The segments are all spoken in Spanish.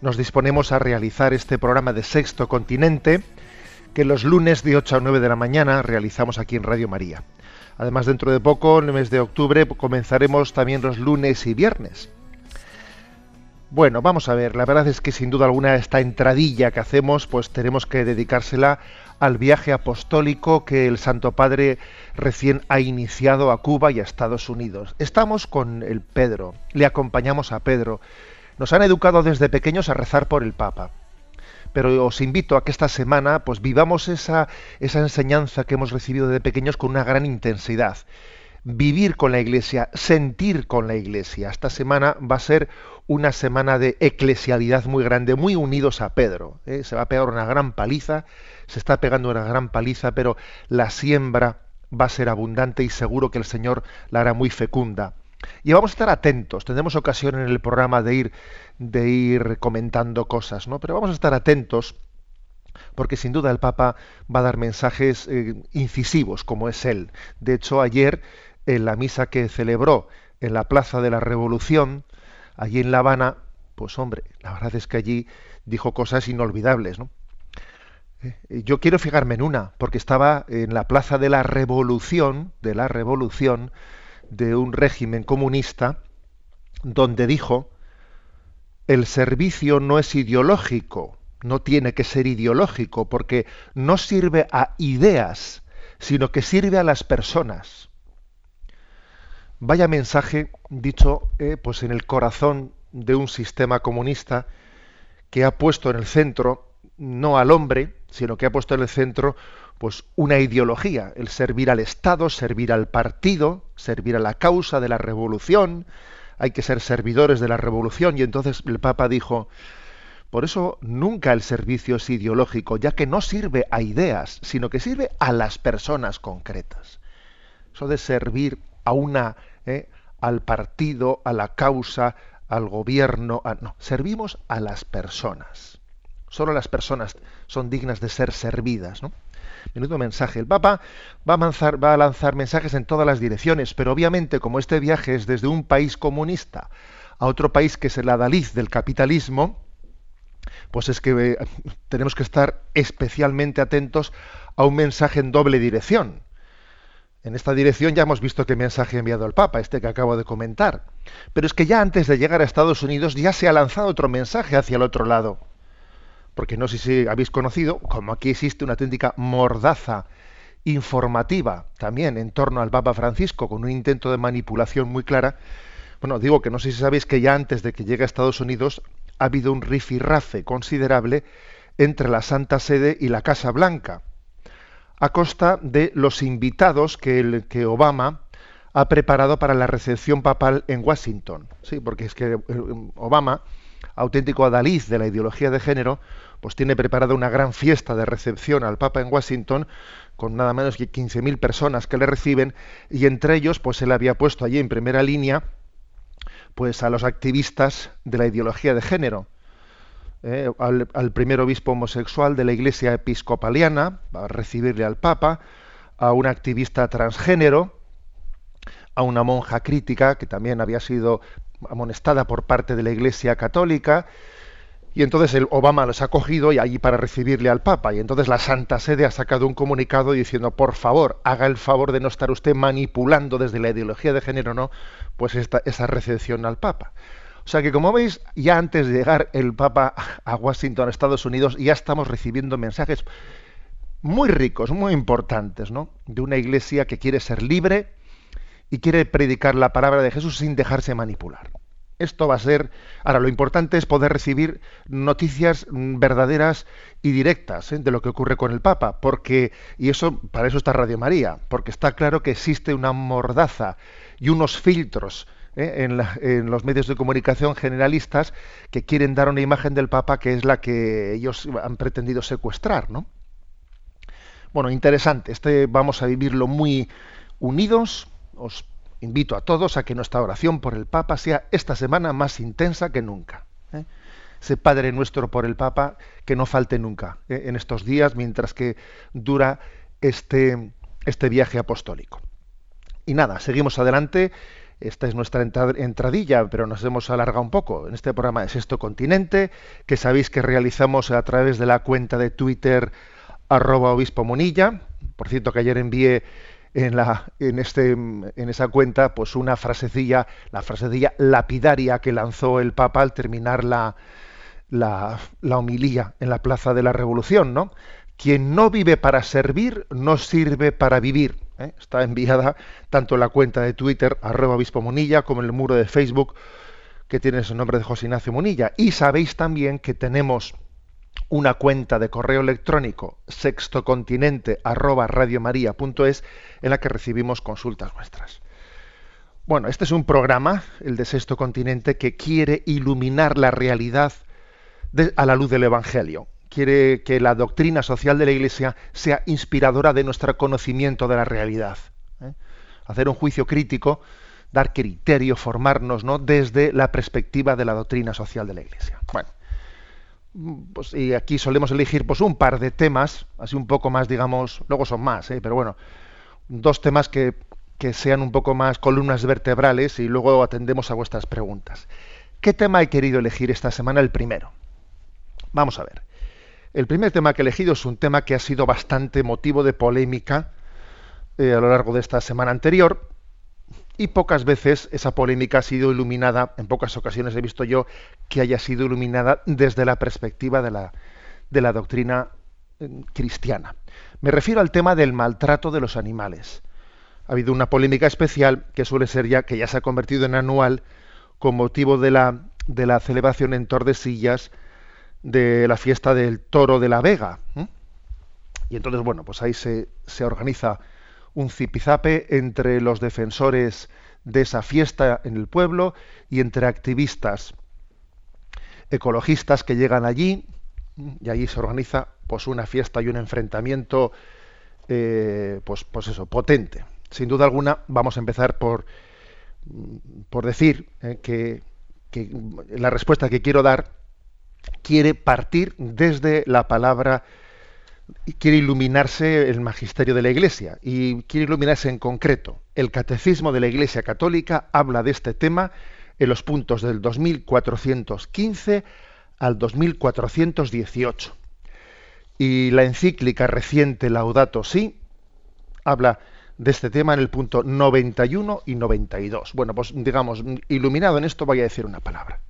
nos disponemos a realizar este programa de Sexto Continente que los lunes de 8 a 9 de la mañana realizamos aquí en Radio María. Además, dentro de poco, en el mes de octubre, comenzaremos también los lunes y viernes. Bueno, vamos a ver, la verdad es que sin duda alguna esta entradilla que hacemos, pues tenemos que dedicársela al viaje apostólico que el Santo Padre recién ha iniciado a Cuba y a Estados Unidos. Estamos con el Pedro, le acompañamos a Pedro. Nos han educado desde pequeños a rezar por el Papa. Pero os invito a que esta semana pues vivamos esa, esa enseñanza que hemos recibido de pequeños con una gran intensidad vivir con la iglesia, sentir con la iglesia. Esta semana va a ser una semana de eclesialidad muy grande, muy unidos a Pedro. ¿eh? Se va a pegar una gran paliza, se está pegando una gran paliza, pero la siembra va a ser abundante y seguro que el Señor la hará muy fecunda. Y vamos a estar atentos. Tendremos ocasión en el programa de ir, de ir comentando cosas, ¿no? Pero vamos a estar atentos porque sin duda el Papa va a dar mensajes eh, incisivos, como es él. De hecho, ayer, en la misa que celebró en la Plaza de la Revolución, allí en La Habana, pues hombre, la verdad es que allí dijo cosas inolvidables, ¿no? Eh, Yo quiero fijarme en una, porque estaba en la Plaza de la Revolución, de la Revolución, de un régimen comunista, donde dijo, el servicio no es ideológico, no tiene que ser ideológico, porque no sirve a ideas, sino que sirve a las personas. Vaya mensaje dicho eh, pues en el corazón de un sistema comunista que ha puesto en el centro no al hombre, sino que ha puesto en el centro pues una ideología, el servir al Estado, servir al partido, servir a la causa de la revolución, hay que ser servidores de la revolución y entonces el Papa dijo, por eso nunca el servicio es ideológico, ya que no sirve a ideas, sino que sirve a las personas concretas. Eso de servir a una, eh, al partido, a la causa, al gobierno, no, servimos a las personas. Solo las personas son dignas de ser servidas, ¿no? Menudo mensaje. El Papa va a, lanzar, mensajes en todas las direcciones, pero obviamente como este viaje es desde un país comunista a otro país que es el adalid del capitalismo, pues es que eh, tenemos que estar especialmente atentos a un mensaje en doble dirección. En esta dirección ya hemos visto qué mensaje ha enviado el Papa, este que acabo de comentar. Pero es que ya antes de llegar a Estados Unidos ya se ha lanzado otro mensaje hacia el otro lado. Porque no sé si habéis conocido, como aquí existe una auténtica mordaza informativa también en torno al Papa Francisco, con un intento de manipulación muy clara. Bueno, digo que no sé si sabéis que ya antes de que llegue a Estados Unidos ha habido un rifirrafe considerable entre la Santa Sede y la Casa Blanca, a costa de los invitados que, que Obama ha preparado para la recepción papal en Washington. Sí, porque es que eh, Obama, auténtico adalid de la ideología de género, pues tiene preparada una gran fiesta de recepción al Papa en Washington con nada menos que 15.000 personas que le reciben y entre ellos pues él había puesto allí en primera línea pues a los activistas de la ideología de género eh, al, al, primer obispo homosexual de la iglesia episcopaliana a recibirle al Papa a una activista transgénero a una monja crítica que también había sido amonestada por parte de la iglesia católica y entonces el Obama los ha cogido y allí para recibirle al Papa. Y entonces la Santa Sede ha sacado un comunicado diciendo, por favor, haga el favor de no estar usted manipulando desde la ideología de género, ¿no? Pues esta, esa recepción al Papa. O sea que como veis, ya antes de llegar el Papa a Washington, a Estados Unidos, ya estamos recibiendo mensajes muy ricos, muy importantes, ¿no? De una iglesia que quiere ser libre y quiere predicar la palabra de Jesús sin dejarse manipular. Esto va a ser. Ahora, lo importante es poder recibir noticias verdaderas y directas ¿eh? de lo que ocurre con el Papa, porque y eso para eso está Radio María, porque está claro que existe una mordaza y unos filtros ¿eh? en, los medios de comunicación generalistas que quieren dar una imagen del Papa que es la que ellos han pretendido secuestrar, ¿no? Bueno, interesante. Este vamos a vivirlo muy unidos. Os invito a todos a que nuestra oración por el Papa sea esta semana más intensa que nunca. ¿eh? Ese Padre nuestro por el Papa que no falte nunca ¿eh? en estos días mientras que dura este, este viaje apostólico. Y nada, seguimos adelante. Esta es nuestra entradilla, pero nos hemos alargado un poco en este programa de Sexto Continente, que sabéis que realizamos a través de la cuenta de Twitter arroba obispo Monilla. Por cierto, que ayer envié en, la, en, este, en esa cuenta pues una frasecilla, la frasecilla lapidaria que lanzó el Papa al terminar la, la, homilía en la Plaza de la Revolución, ¿no? Quien no vive para servir, no sirve para vivir. ¿eh? Está enviada tanto en la cuenta de Twitter, arroba obispo Monilla, como en el muro de Facebook, que tiene el nombre de José Ignacio Monilla. Y sabéis también que tenemos una cuenta de correo electrónico sextocontinente arroba radiomaria.es en la que recibimos consultas nuestras. Bueno, este es un programa, el de Sexto Continente, que quiere iluminar la realidad a la luz del Evangelio. Quiere que la doctrina social de la Iglesia sea inspiradora de nuestro conocimiento de la realidad. ¿eh? Hacer un juicio crítico, dar criterio, formarnos ¿no? desde la perspectiva de la doctrina social de la Iglesia. Bueno, pues, y aquí solemos elegir pues un par de temas, así un poco más, digamos, luego son más, ¿eh? pero bueno, dos temas que, que sean un poco más columnas vertebrales y luego atendemos a vuestras preguntas. ¿Qué tema he querido elegir esta semana? El primero. Vamos a ver. El primer tema que he elegido es un tema que ha sido bastante motivo de polémica eh, a lo largo de esta semana anterior, y pocas veces esa polémica ha sido iluminada, en pocas ocasiones he visto yo que haya sido iluminada desde la perspectiva de la, de la doctrina eh, cristiana. Me refiero al tema del maltrato de los animales. Ha habido una polémica especial que suele ser ya, que ya se ha convertido en anual, con motivo de la, de la celebración en Tordesillas de la fiesta del toro de la Vega. Y entonces, bueno, pues ahí se, se organiza un zipizape entre los defensores de esa fiesta en el pueblo y entre activistas ecologistas que llegan allí y allí se organiza pues una fiesta y un enfrentamiento eh, pues, pues eso potente. Sin duda alguna vamos a empezar por por decir eh, que, que la respuesta que quiero dar quiere partir desde la palabra quiere iluminarse el magisterio de la Iglesia y quiere iluminarse en concreto. El Catecismo de la Iglesia Católica habla de este tema en los puntos del 2415 al 2418. Y la encíclica reciente Laudato Si habla de este tema en el punto 91 y 92. Bueno, pues digamos, iluminado en esto voy a decir una palabra.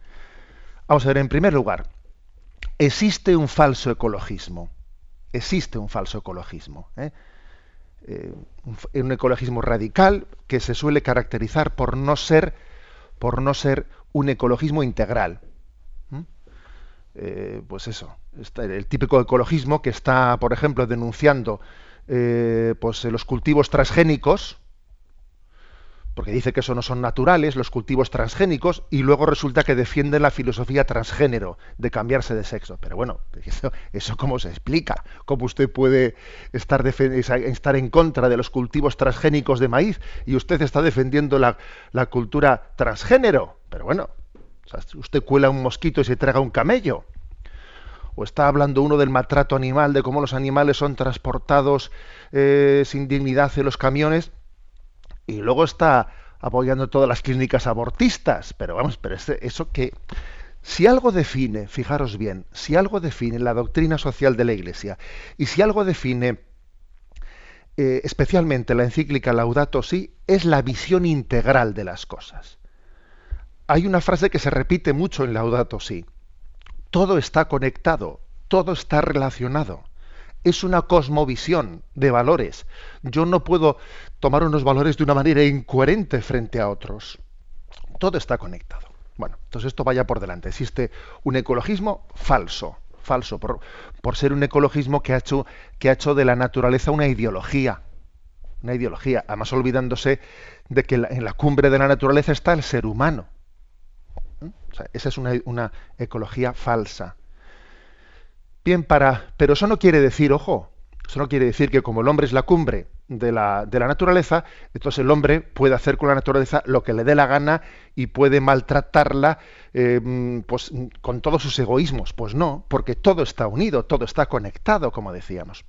Vamos a ver, en primer lugar, existe un falso ecologismo existe un falso ecologismo. ¿eh? Eh, un, ecologismo radical que se suele caracterizar por no ser, por no ser un ecologismo integral. Eh, pues eso, el típico ecologismo que está, por ejemplo, denunciando pues, los cultivos transgénicos, porque dice que eso no son naturales, los cultivos transgénicos, y luego resulta que defiende la filosofía transgénero, de cambiarse de sexo. Pero bueno, eso, cómo se explica, cómo usted puede estar, estar en contra de los cultivos transgénicos de maíz y usted está defendiendo la, cultura transgénero. Pero bueno, usted cuela un mosquito y se traga un camello. O está hablando uno del maltrato animal, de cómo los animales son transportados eh, sin dignidad en los camiones y luego está apoyando todas las clínicas abortistas. Pero vamos, pero eso que si algo define, fijaros bien, si algo define la doctrina social de la Iglesia y si algo define eh, especialmente la encíclica Laudato Si, es la visión integral de las cosas. hay una frase que se repite mucho en Laudato Si. Todo está conectado, todo está relacionado. Es una cosmovisión de valores. Yo no puedo tomar unos valores de una manera incoherente frente a otros. Todo está conectado. Bueno, entonces esto vaya por delante. Existe un ecologismo falso, falso, por, ser un ecologismo que ha, hecho, que ha hecho de la naturaleza una ideología. Una ideología, además olvidándose de que en la cumbre de la naturaleza está el ser humano. ¿Mm? esa es una, una, ecología falsa. Bien, para. Pero eso no quiere decir, ojo, eso no quiere decir que como el hombre es la cumbre de la, de la, naturaleza, entonces el hombre puede hacer con la naturaleza lo que le dé la gana y puede maltratarla eh, pues, con todos sus egoísmos. Pues no, porque todo está unido, todo está conectado, como decíamos.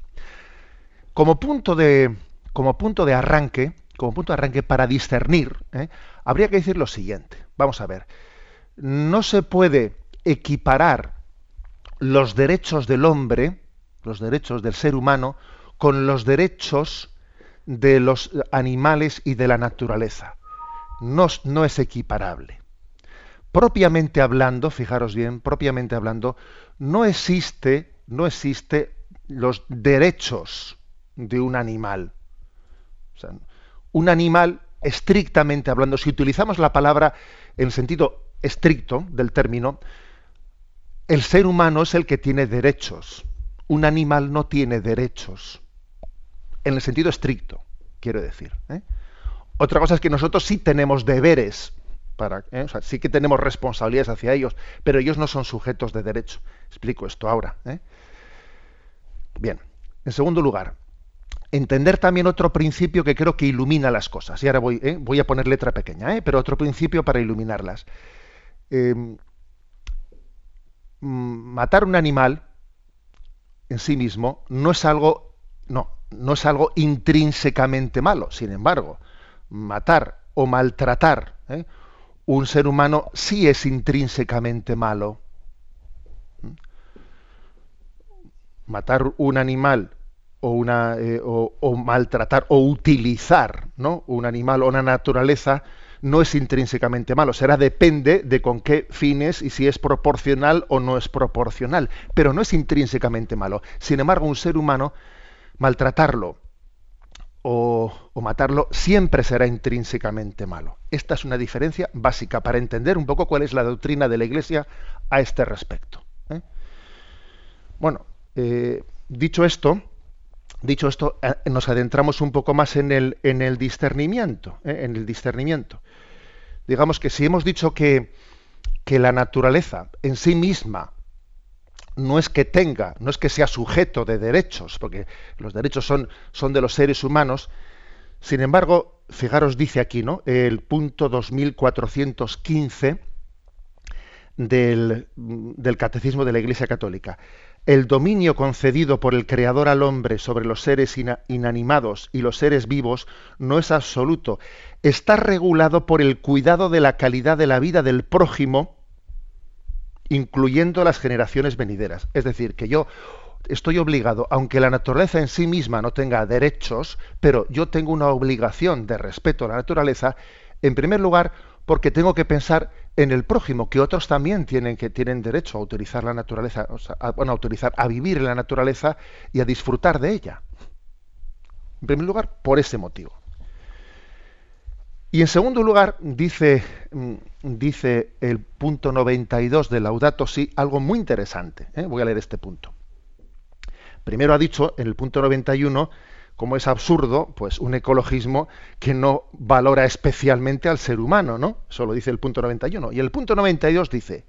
Como punto de, como punto de arranque, como punto de arranque para discernir, ¿eh? habría que decir lo siguiente. Vamos a ver. No se puede equiparar los derechos del hombre, los derechos del ser humano, con los derechos de los animales y de la naturaleza. No, no, es equiparable. Propiamente hablando, fijaros bien, propiamente hablando, no existe, no existe los derechos de un animal. Un animal, estrictamente hablando, si utilizamos la palabra en sentido estricto del término, el ser humano es el que tiene derechos. Un animal no tiene derechos. En el sentido estricto, quiero decir. ¿eh? Otra cosa es que nosotros sí tenemos deberes, para, ¿eh? o sea, sí que tenemos responsabilidades hacia ellos, pero ellos no son sujetos de derecho. Explico esto ahora. ¿eh? Bien, en segundo lugar, entender también otro principio que creo que ilumina las cosas. Y ahora voy, ¿eh? voy a poner letra pequeña, ¿eh? pero otro principio para iluminarlas. Eh, matar un animal en sí mismo no es algo, no, no es algo intrínsecamente malo. Sin embargo, matar o maltratar ¿eh? un ser humano sí es intrínsecamente malo. ¿Mm? Matar un animal eh, o, maltratar o utilizar ¿no? un animal o una naturaleza no es intrínsecamente malo, será depende de con qué fines y si es proporcional o no es proporcional, pero no es intrínsecamente malo. Sin embargo, un ser humano, maltratarlo o, matarlo siempre será intrínsecamente malo. Esta es una diferencia básica para entender un poco cuál es la doctrina de la Iglesia a este respecto. ¿eh? Bueno, eh, dicho esto, dicho esto, eh, nos adentramos un poco más en el, en el discernimiento, ¿eh? en el discernimiento. Digamos que si hemos dicho que, que la naturaleza en sí misma no es que tenga, no es que sea sujeto de derechos, porque los derechos son, son de los seres humanos, sin embargo, fijaros, dice aquí, ¿no? El punto 2415 del, del Catecismo de la Iglesia Católica el dominio concedido por el Creador al hombre sobre los seres inanimados y los seres vivos no es absoluto. Está regulado por el cuidado de la calidad de la vida del prójimo, incluyendo las generaciones venideras. Es decir, que yo estoy obligado, aunque la naturaleza en sí misma no tenga derechos, pero yo tengo una obligación de respeto a la naturaleza, en primer lugar, porque tengo que pensar en el prójimo, que otros también tienen, que tienen derecho a utilizar la naturaleza, a, bueno, a utilizar, a vivir en la naturaleza y a disfrutar de ella. En primer lugar, por ese motivo. Y en segundo lugar, dice, mm, dice el punto 92 de Laudato Si algo muy interesante. ¿eh? Voy a leer este punto. Primero ha dicho, en el punto 91, como es absurdo, pues un ecologismo que no valora especialmente al ser humano, ¿no? Eso lo dice el punto 91. Y el punto 92 dice,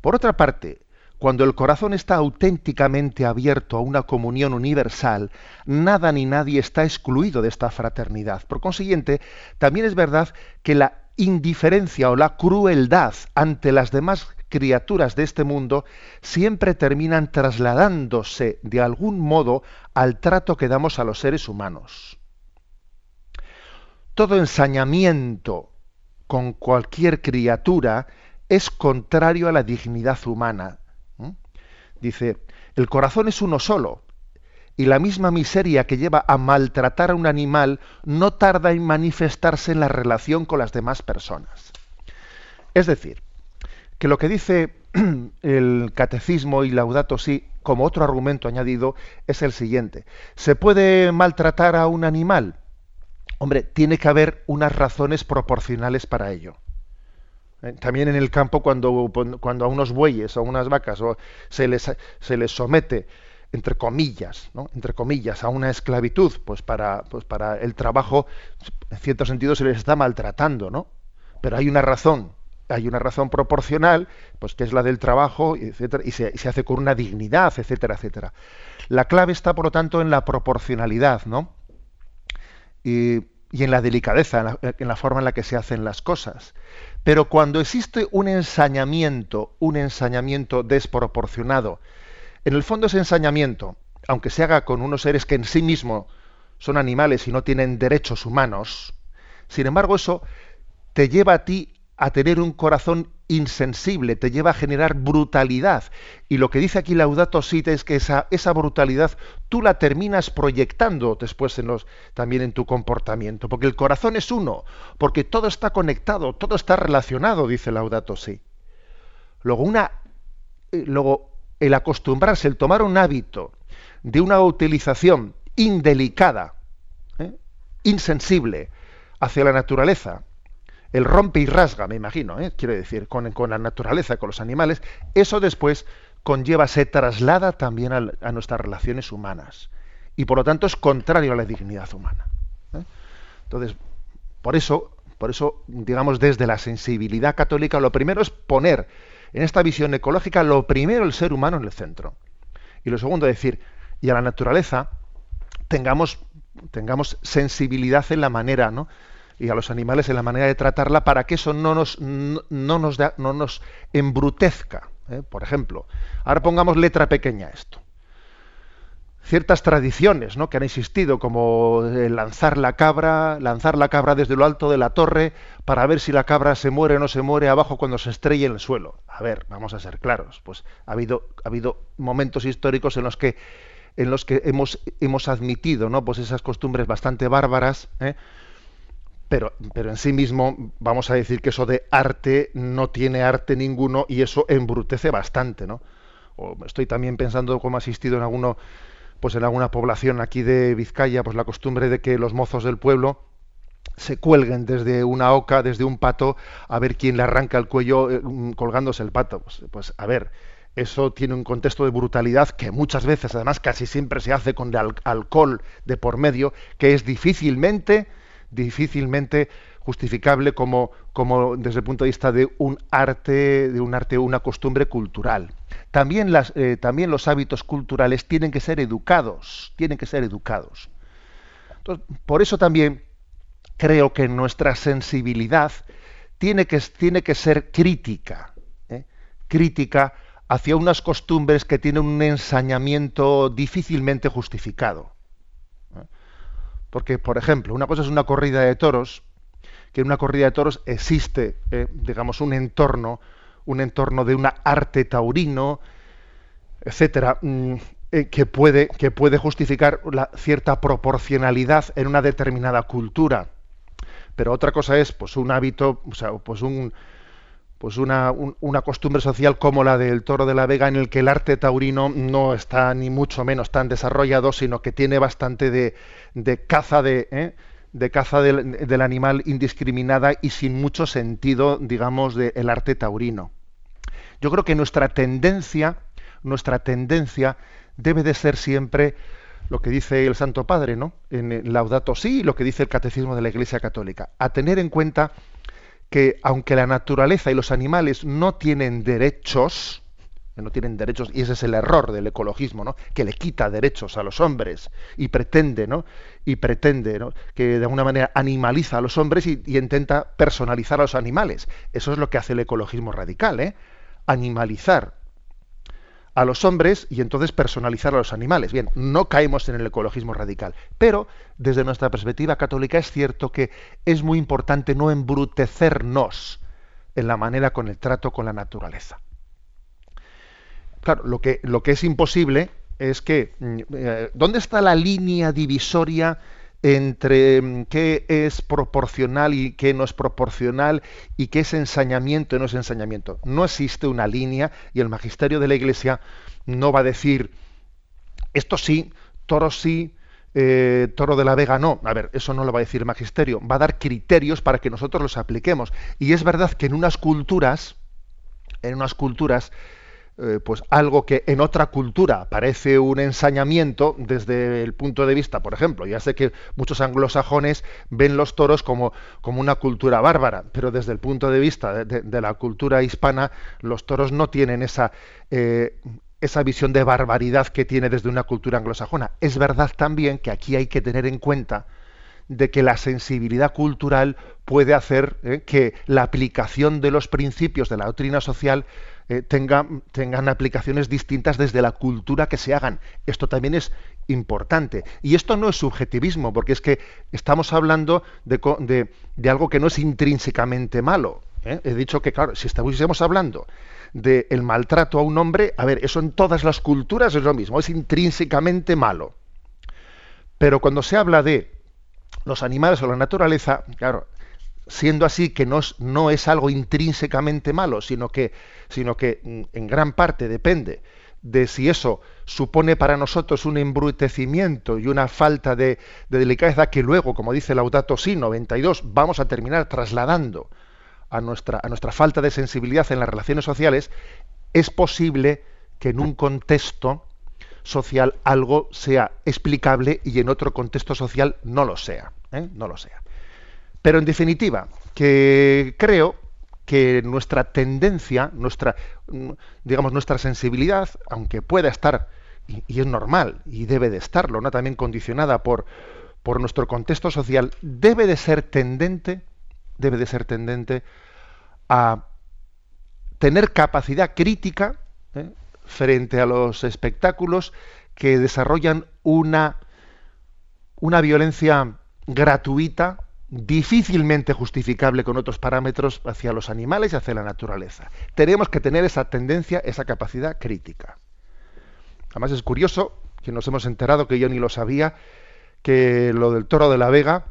por otra parte, cuando el corazón está auténticamente abierto a una comunión universal, nada ni nadie está excluido de esta fraternidad. Por consiguiente, también es verdad que la indiferencia o la crueldad ante las demás criaturas de este mundo siempre terminan trasladándose de algún modo al trato que damos a los seres humanos. Todo ensañamiento con cualquier criatura es contrario a la dignidad humana. Dice, el corazón es uno solo, y la misma miseria que lleva a maltratar a un animal no tarda en manifestarse en la relación con las demás personas. Es decir, que lo que dice el catecismo y Laudato Si, como otro argumento añadido, es el siguiente. ¿Se puede maltratar a un animal? Hombre, tiene que haber unas razones proporcionales para ello. ¿Eh? También en el campo, cuando, cuando, a unos bueyes o a unas vacas o se, les, se les somete, entre comillas, entre comillas, a una esclavitud, pues para, pues para el trabajo, en cierto sentido se les está maltratando, ¿no? Pero hay una razón, hay una razón proporcional, pues que es la del trabajo, etcétera, y se, se, hace con una dignidad, etcétera, etcétera. La clave está, por lo tanto, en la proporcionalidad, ¿no? Y, y en la delicadeza, en la, en la, forma en la que se hacen las cosas. Pero cuando existe un ensañamiento, un ensañamiento desproporcionado, en el fondo ese ensañamiento, aunque se haga con unos seres que en sí mismos son animales y no tienen derechos humanos, sin embargo eso te lleva a ti a tener un corazón insensible, te lleva a generar brutalidad. Y lo que dice aquí Laudato Si es que esa, esa brutalidad tú la terminas proyectando después en los, también en tu comportamiento, porque el corazón es uno, porque todo está conectado, todo está relacionado, dice Laudato Si. Luego, una, eh, luego el acostumbrarse, el tomar un hábito de una utilización indelicada, ¿eh? insensible hacia la naturaleza, el rompe y rasga, me imagino, ¿eh? quiero decir, con, la naturaleza, con los animales, eso después conlleva, se traslada también a, a, nuestras relaciones humanas. Y por lo tanto es contrario a la dignidad humana. ¿eh? Entonces, por eso, por eso, digamos, desde la sensibilidad católica, lo primero es poner en esta visión ecológica, lo primero el ser humano en el centro. Y lo segundo, decir, y a la naturaleza tengamos, tengamos sensibilidad en la manera, ¿no? Y a los animales en la manera de tratarla para que eso no nos, no, no nos, da, no nos embrutezca. ¿eh? Por ejemplo, ahora pongamos letra pequeña a esto. Ciertas tradiciones ¿no? que han existido, como lanzar la cabra, lanzar la cabra desde lo alto de la torre para ver si la cabra se muere o no se muere abajo cuando se estrelle en el suelo. A ver, vamos a ser claros. Pues ha habido, ha habido momentos históricos en los que en los que hemos, hemos admitido ¿no? pues esas costumbres bastante bárbaras, ¿eh? Pero, pero en sí mismo vamos a decir que eso de arte no tiene arte ninguno y eso embrutece bastante, ¿no? O estoy también pensando cómo ha asistido en alguno, pues en alguna población aquí de Vizcaya, pues la costumbre de que los mozos del pueblo se cuelguen desde una oca, desde un pato, a ver quién le arranca el cuello eh, colgándose el pato. Pues, pues a ver, eso tiene un contexto de brutalidad que muchas veces, además casi siempre se hace con al alcohol de por medio, que es difícilmente difícilmente justificable como, como desde el punto de vista de un arte, de un arte, una costumbre cultural. También, las, eh, también los hábitos culturales tienen que ser educados, tienen que ser educados. Por eso también creo que nuestra sensibilidad tiene que, tiene que ser crítica, ¿eh? crítica hacia unas costumbres que tienen un ensañamiento difícilmente justificado. Porque, por ejemplo, una cosa es una corrida de toros, que en una corrida de toros existe, eh, digamos, un entorno, un entorno de un arte taurino, etcétera, mm, eh, que, puede, que puede justificar la cierta proporcionalidad en una determinada cultura. Pero otra cosa es, pues, un hábito, o sea, pues un, pues una, un, una, costumbre social como la del toro de la Vega, en el que el arte taurino no está ni mucho menos tan desarrollado, sino que tiene bastante de, de caza de, ¿eh? de caza del, animal indiscriminada y sin mucho sentido, digamos, del arte taurino. Yo creo que nuestra tendencia, nuestra tendencia debe de ser siempre lo que dice el Santo Padre, ¿no? En Laudato Si, lo que dice el Catecismo de la Iglesia Católica, a tener en cuenta que aunque la naturaleza y los animales no tienen derechos, no tienen derechos, y ese es el error del ecologismo, ¿no? que le quita derechos a los hombres y pretende, ¿no? y pretende ¿no? que de alguna manera animaliza a los hombres y, y, intenta personalizar a los animales. Eso es lo que hace el ecologismo radical, ¿eh? animalizar a los hombres y entonces personalizar a los animales. Bien, no caemos en el ecologismo radical, pero desde nuestra perspectiva católica es cierto que es muy importante no embrutecernos en la manera con el trato con la naturaleza. Claro, lo que, lo que es imposible es que, mm, eh, ¿dónde está la línea divisoria entre mm, qué es proporcional y qué no es proporcional y qué es ensañamiento y no es ensañamiento. No existe una línea y el magisterio de la Iglesia no va a decir esto sí, toro sí, eh, toro de la vega no. A ver, eso no lo va a decir el magisterio. Va a dar criterios para que nosotros los apliquemos. Y es verdad que en unas culturas, en unas culturas, eh, pues algo que en otra cultura parece un ensañamiento desde el punto de vista, por ejemplo, ya sé que muchos anglosajones ven los toros como, como una cultura bárbara, pero desde el punto de vista de, la cultura hispana, los toros no tienen esa, eh, esa visión de barbaridad que tiene desde una cultura anglosajona. Es verdad también que aquí hay que tener en cuenta de que la sensibilidad cultural puede hacer eh, que la aplicación de los principios de la doctrina social eh, tengan, aplicaciones distintas desde la cultura que se hagan. Esto también es importante. Y esto no es subjetivismo, porque es que estamos hablando de, algo que no es intrínsecamente malo. ¿eh? He dicho que, claro, si estuviésemos hablando del maltrato a un hombre, a ver, eso en todas las culturas es lo mismo, es intrínsecamente malo. Pero cuando se habla de los animales o la naturaleza, claro, siendo así que no es, no es algo intrínsecamente malo, sino que, sino que mm, en gran parte depende de si eso supone para nosotros un embrutecimiento y una falta de, delicadeza que luego, como dice Laudato Si 92, vamos a terminar trasladando a nuestra, a nuestra falta de sensibilidad en las relaciones sociales, es posible que en un contexto social algo sea explicable y en otro contexto social no lo sea. ¿eh? No lo sea. Pero en definitiva, que creo que nuestra tendencia, nuestra, digamos, nuestra sensibilidad, aunque pueda estar, y, es normal, y debe de estarlo, ¿no? también condicionada por, nuestro contexto social, debe de ser tendente, debe de ser tendente a tener capacidad crítica ¿eh? frente a los espectáculos que desarrollan una, una violencia gratuita difícilmente justificable con otros parámetros hacia los animales y hacia la naturaleza. Tenemos que tener esa tendencia, esa capacidad crítica. Además es curioso que nos hemos enterado, que yo ni lo sabía, que lo del toro de la Vega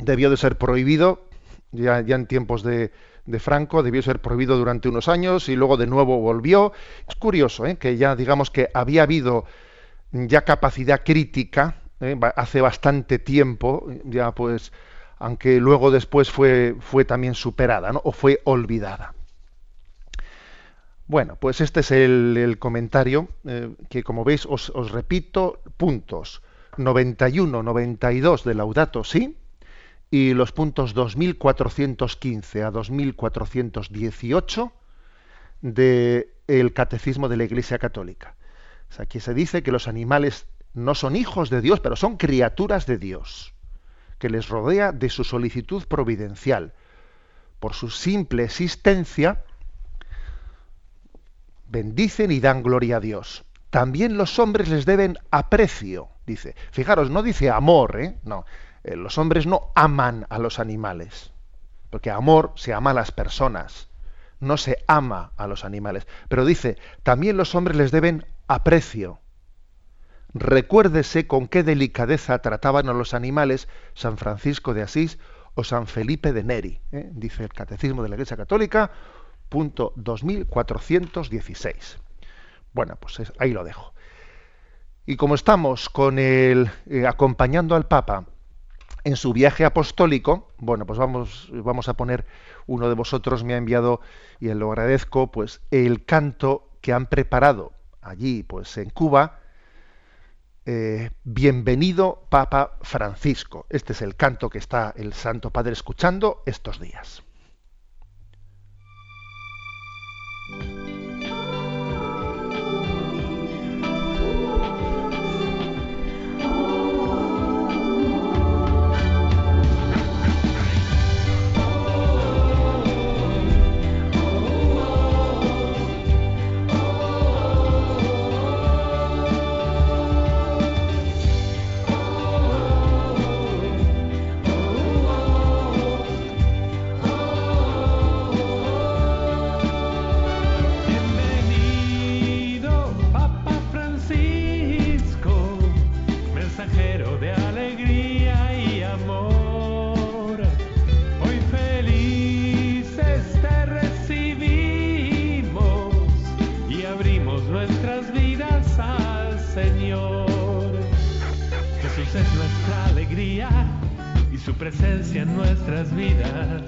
debió de ser prohibido ya, en tiempos de, Franco, debió ser prohibido durante unos años y luego de nuevo volvió. Es curioso ¿eh? que ya digamos que había habido ya capacidad crítica ¿eh? hace bastante tiempo, ya pues aunque luego después fue, fue también superada o fue olvidada. Bueno, pues este es el, comentario eh, que, como veis, os, repito, puntos 91, 92 de Laudato sí y los puntos 2415 a 2418 del el Catecismo de la Iglesia Católica. aquí se dice que los animales no son hijos de Dios, pero son criaturas de Dios que les rodea de su solicitud providencial. Por su simple existencia, bendicen y dan gloria a Dios. También los hombres les deben aprecio, dice. Fijaros, no dice amor, ¿eh? No. Eh, los hombres no aman a los animales, porque amor se ama a las personas, no se ama a los animales. Pero dice, también los hombres les deben aprecio. Recuérdese con qué delicadeza trataban a los animales San Francisco de Asís o San Felipe de Neri, ¿eh? dice el Catecismo de la Iglesia Católica, punto 2416. Bueno, pues ahí lo dejo. Y como estamos con eh, acompañando al Papa en su viaje apostólico, bueno, pues vamos, vamos a poner, uno de vosotros me ha enviado, y lo agradezco, pues el canto que han preparado allí, pues en Cuba, eh, bienvenido Papa Francisco. Este es el canto que está el Santo Padre escuchando estos días. Presencia en nuestras vidas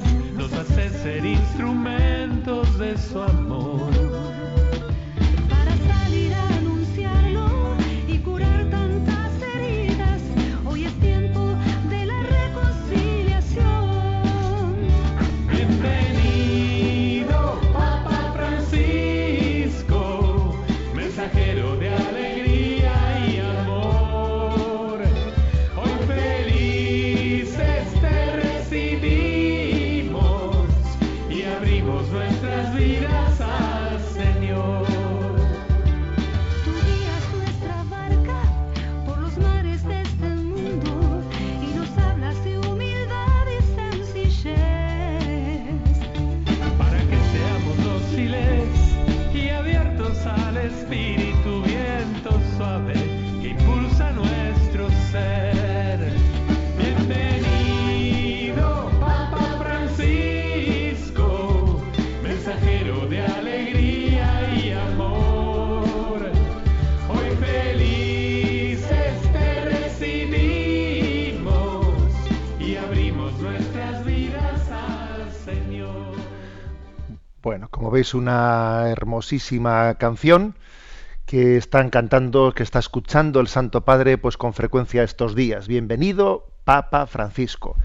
Veis, una hermosísima canción que están cantando, que está escuchando el Santo Padre, pues con frecuencia estos días. Bienvenido, Papa Francisco,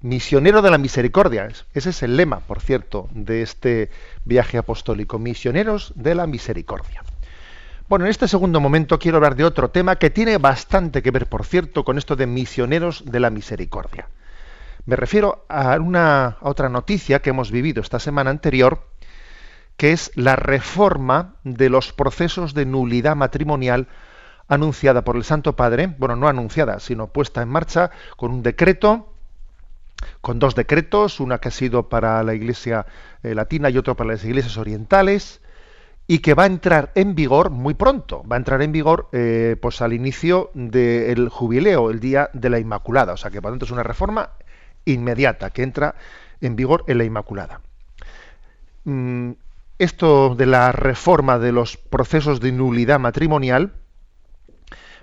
misionero de la misericordia. Ese es el lema, por cierto, de este viaje apostólico, misioneros de la misericordia. Bueno, en este segundo momento quiero hablar de otro tema que tiene bastante que ver, por cierto, con esto de misioneros de la misericordia. Me refiero a una a otra noticia que hemos vivido esta semana anterior, que es la reforma de los procesos de nulidad matrimonial anunciada por el Santo Padre, bueno, no anunciada, sino puesta en marcha con un decreto, con dos decretos, una que ha sido para la Iglesia eh, latina y otro para las iglesias orientales, y que va a entrar en vigor muy pronto, va a entrar en vigor eh, pues al inicio del jubileo, el día de la Inmaculada, o sea que por tanto es una reforma inmediata que entra en vigor en la Inmaculada. Mm, esto de la reforma de los procesos de nulidad matrimonial,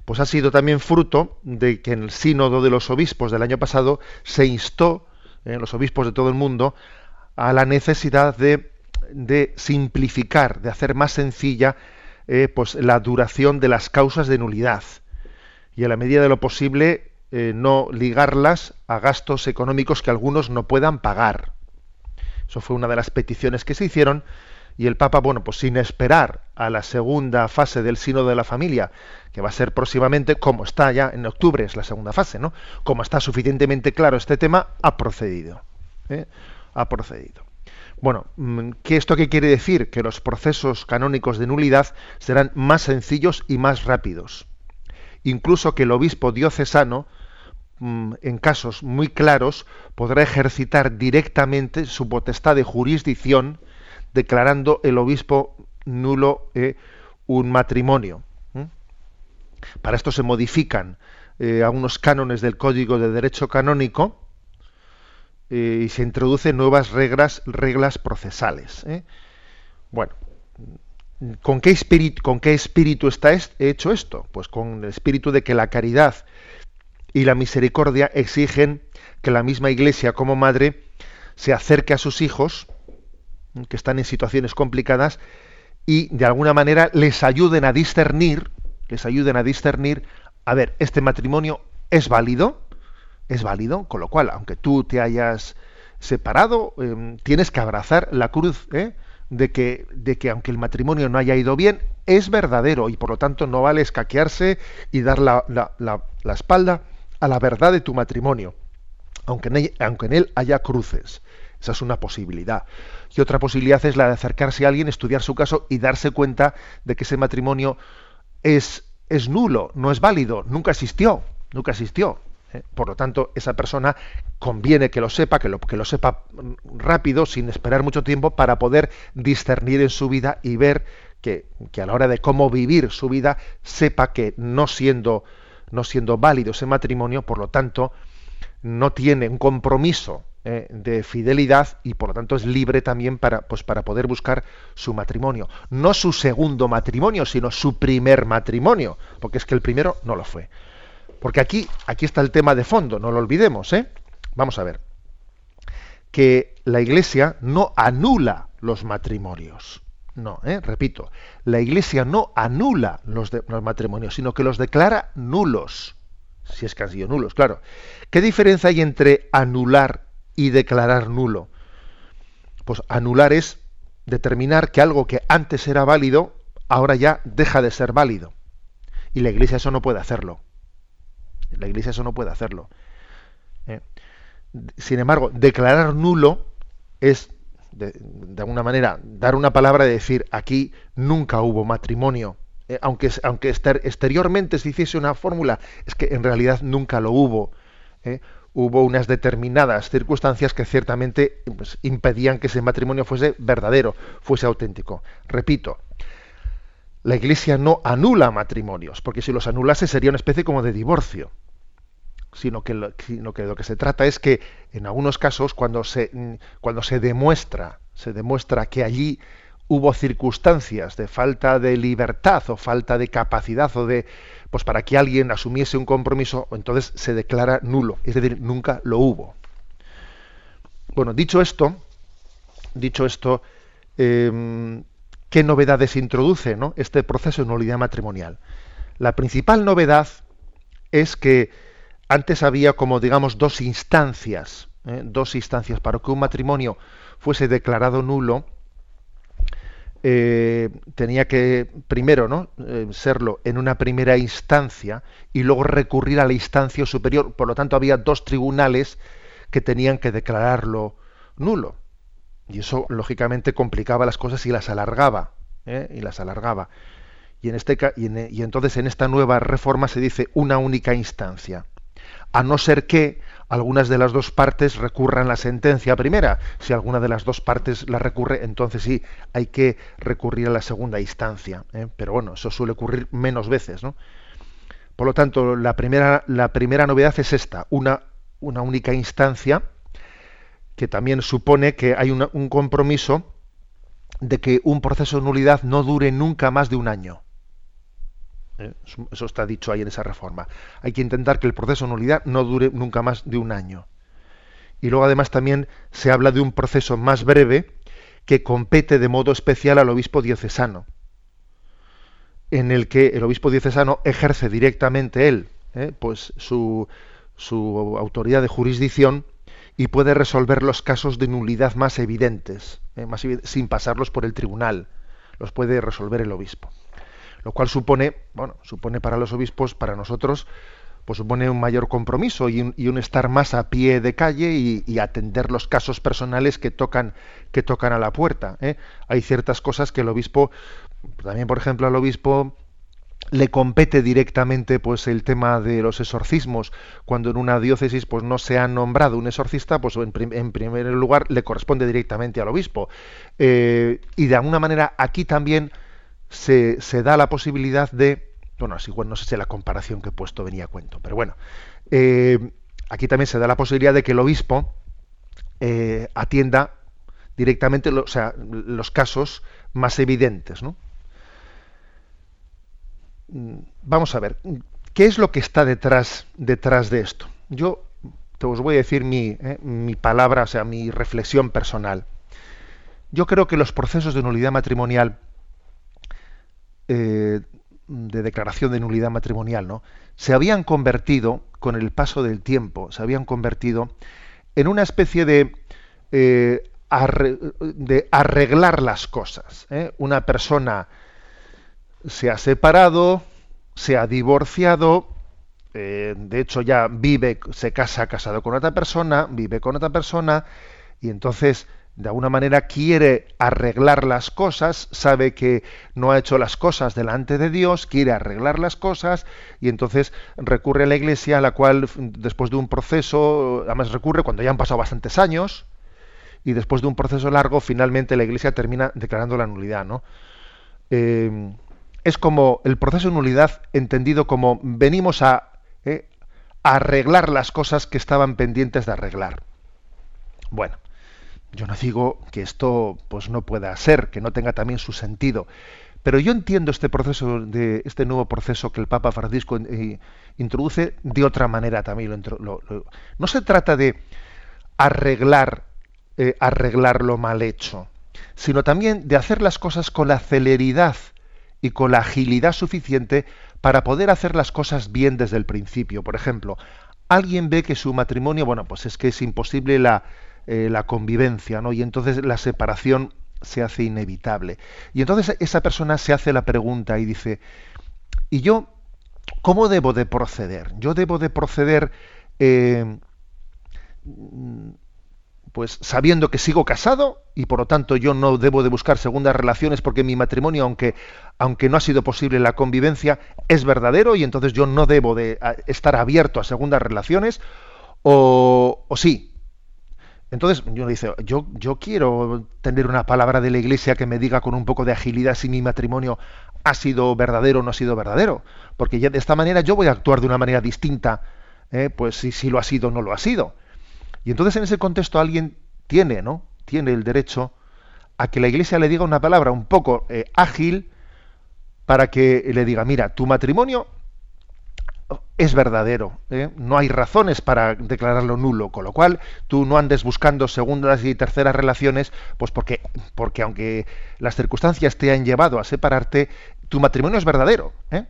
pues ha sido también fruto de que en el sínodo de los obispos del año pasado se instó, eh, los obispos de todo el mundo, a la necesidad de, de simplificar, de hacer más sencilla eh, pues la duración de las causas de nulidad y a la medida de lo posible eh, no ligarlas a gastos económicos que algunos no puedan pagar. Eso fue una de las peticiones que se hicieron y el Papa, bueno, pues sin esperar a la segunda fase del Sínodo de la Familia, que va a ser próximamente, como está ya en octubre, es la segunda fase, ¿no? Como está suficientemente claro este tema, ha procedido. ¿eh? Ha procedido. Bueno, mm, ¿qué esto qué quiere decir? Que los procesos canónicos de nulidad serán más sencillos y más rápidos. Incluso que el obispo diocesano, mm, en casos muy claros, podrá ejercitar directamente su potestad de jurisdicción, declarando el obispo nulo eh, un matrimonio. Para esto se modifican eh, algunos cánones del Código de Derecho Canónico eh, y se introducen nuevas reglas, reglas procesales. Bueno, ¿con qué, espíritu, ¿con qué espíritu está est- hecho esto? Pues con el espíritu de que la caridad y la misericordia exigen que la misma Iglesia como madre se acerque a sus hijos que están en situaciones complicadas y de alguna manera les ayuden a discernir, les ayuden a discernir, a ver, este matrimonio es válido, es válido, con lo cual, aunque tú te hayas separado, eh, tienes que abrazar la cruz ¿eh? de, que, de que aunque el matrimonio no haya ido bien, es verdadero y por lo tanto no vale escaquearse y dar la, la- la- espalda a la verdad de tu matrimonio, aunque aunque en él haya cruces. Esa es una posibilidad. Y otra posibilidad es la de acercarse a alguien, estudiar su caso y darse cuenta de que ese matrimonio es, es nulo, no es válido, nunca existió, nunca existió. ¿eh? Por lo tanto, esa persona conviene que lo sepa, que lo, que lo sepa rápido, sin esperar mucho tiempo, para poder discernir en su vida y ver que, que a la hora de cómo vivir su vida, sepa que no siendo, no siendo válido ese matrimonio, por lo tanto, no tiene un compromiso eh, de fidelidad y por lo tanto es libre también para, pues, para poder buscar su matrimonio. No su segundo matrimonio, sino su primer matrimonio, porque es que el primero no lo fue. Porque aquí, aquí está el tema de fondo, no lo olvidemos, ¿eh? Vamos a ver. Que la Iglesia no anula los matrimonios. No, ¿eh? repito, la Iglesia no anula los, los matrimonios, sino que los declara nulos. Si es que han sido nulos, claro. ¿Qué diferencia hay entre anular y declarar nulo? Pues anular es determinar que algo que antes era válido, ahora ya deja de ser válido. Y la Iglesia eso no puede hacerlo. La Iglesia eso no puede hacerlo. ¿eh? Sin embargo, declarar nulo es, de, alguna manera, dar una palabra de decir, aquí nunca hubo matrimonio. Eh, aunque, aunque exter- exteriormente se hiciese una fórmula, es que en realidad nunca lo hubo. ¿eh? Hubo unas determinadas circunstancias que ciertamente pues, impedían que ese matrimonio fuese verdadero, fuese auténtico. Repito, la Iglesia no anula matrimonios, porque si los anulase sería una especie como de divorcio. Sino que, lo, sino que lo que se trata es que en algunos casos, cuando se, cuando se demuestra, se demuestra que allí hubo circunstancias de falta de libertad o falta de capacidad o de pues para que alguien asumiese un compromiso, entonces se declara nulo, es decir, nunca lo hubo. Bueno, dicho esto, dicho esto, eh, ¿qué novedades introduce este proceso de nulidad matrimonial? La principal novedad es que antes había como digamos dos instancias, ¿eh? dos instancias para que un matrimonio fuese declarado nulo. Eh, tenía que primero ¿no? Eh, serlo en una primera instancia y luego recurrir a la instancia superior. Por lo tanto, había dos tribunales que tenían que declararlo nulo. Y eso, lógicamente, complicaba las cosas y las alargaba. ¿eh? Y las alargaba. Y, en este, y, y entonces en esta nueva reforma se dice una única instancia. A no ser que algunas de las dos partes recurran la sentencia primera. Si alguna de las dos partes la recurre, entonces sí hay que recurrir a la segunda instancia. ¿eh? Pero bueno, eso suele ocurrir menos veces, ¿no? Por lo tanto, la primera, la primera novedad es esta, una, una única instancia que también supone que hay un compromiso de que un proceso de nulidad no dure nunca más de un año. ¿Eh? Eso- está dicho ahí en esa reforma. Hay que intentar que el proceso de nulidad no dure nunca más de un año. Y luego además también se habla de un proceso más breve que compete de modo especial al obispo diocesano, en el que el obispo diocesano ejerce directamente él ¿eh? pues su, su autoridad de jurisdicción y puede resolver los casos de nulidad más evidentes, ¿eh? sin pasarlos por el tribunal. Los puede resolver el obispo. Lo cual supone, bueno, supone para los obispos, para nosotros, pues supone un mayor compromiso y un, y un estar más a pie de calle y, atender los casos personales que tocan, que tocan a la puerta. ¿eh? Hay ciertas cosas que el obispo, también por ejemplo al obispo le compete directamente pues el tema de los exorcismos cuando en una diócesis pues no se ha nombrado un exorcista pues en, en primer lugar le corresponde directamente al obispo Eh, y de alguna manera aquí también se, da la posibilidad de bueno así igual no sé si la comparación que he puesto venía a cuento pero bueno eh, aquí también se da la posibilidad de que el obispo eh, atienda directamente los casos más evidentes ¿no? Mm, vamos a ver, ¿qué es lo que está detrás, detrás de esto? Yo te os voy a decir mi, eh, mi palabra, o sea, mi reflexión personal. Yo creo que los procesos de nulidad matrimonial, eh, de declaración de nulidad matrimonial, ¿no? se habían convertido, con el paso del tiempo, se habían convertido en una especie de, eh, de arreglar las cosas. ¿eh? Una persona se ha separado, se ha divorciado, de hecho ya vive, se casa casado con otra persona, vive con otra persona, y entonces de alguna manera quiere arreglar las cosas, sabe que no ha hecho las cosas delante de Dios, quiere arreglar las cosas, y entonces recurre a la iglesia, a la cual después de un proceso, además recurre cuando ya han pasado bastantes años, y después de un proceso largo, finalmente la iglesia termina declarando la nulidad, ¿no? Eh, es como el proceso de nulidad entendido como venimos a, eh, a arreglar las cosas que estaban pendientes de arreglar. Bueno, yo no digo que esto pues no pueda ser, que no tenga también su sentido, Pero yo entiendo este proceso de este nuevo proceso que el Papa Francisco eh, introduce de otra manera también. No se trata de arreglar eh, arreglar lo mal hecho, sino también de hacer las cosas con la celeridad y con la agilidad suficiente para poder hacer las cosas bien desde el principio. Por ejemplo, alguien ve que su matrimonio, bueno, pues es que es imposible la, eh, la convivencia, ¿no? Y entonces la separación se hace inevitable. Y entonces esa persona se hace la pregunta y dice, ¿y yo cómo debo de proceder? Yo debo de proceder eh, pues sabiendo que sigo casado y por lo tanto yo no debo de buscar segundas relaciones porque mi matrimonio, aunque, aunque no ha sido posible la convivencia, es verdadero y entonces yo no debo de estar abierto a segundas relaciones o, o sí. Entonces yo dice, yo, yo quiero tener una palabra de la iglesia que me diga con un poco de agilidad si mi matrimonio ha sido verdadero o no ha sido verdadero, porque ya de esta manera yo voy a actuar de una manera distinta, eh, pues si, si lo ha sido o no lo ha sido. Y entonces en ese contexto alguien tiene, ¿no? Tiene el derecho a que la Iglesia le diga una palabra un poco eh, ágil para que le diga, mira, tu matrimonio es verdadero, ¿eh? no hay razones para declararlo nulo, con lo cual tú no andes buscando segundas y terceras relaciones, pues porque, porque aunque las circunstancias te han llevado a separarte, tu matrimonio es verdadero, ¿eh?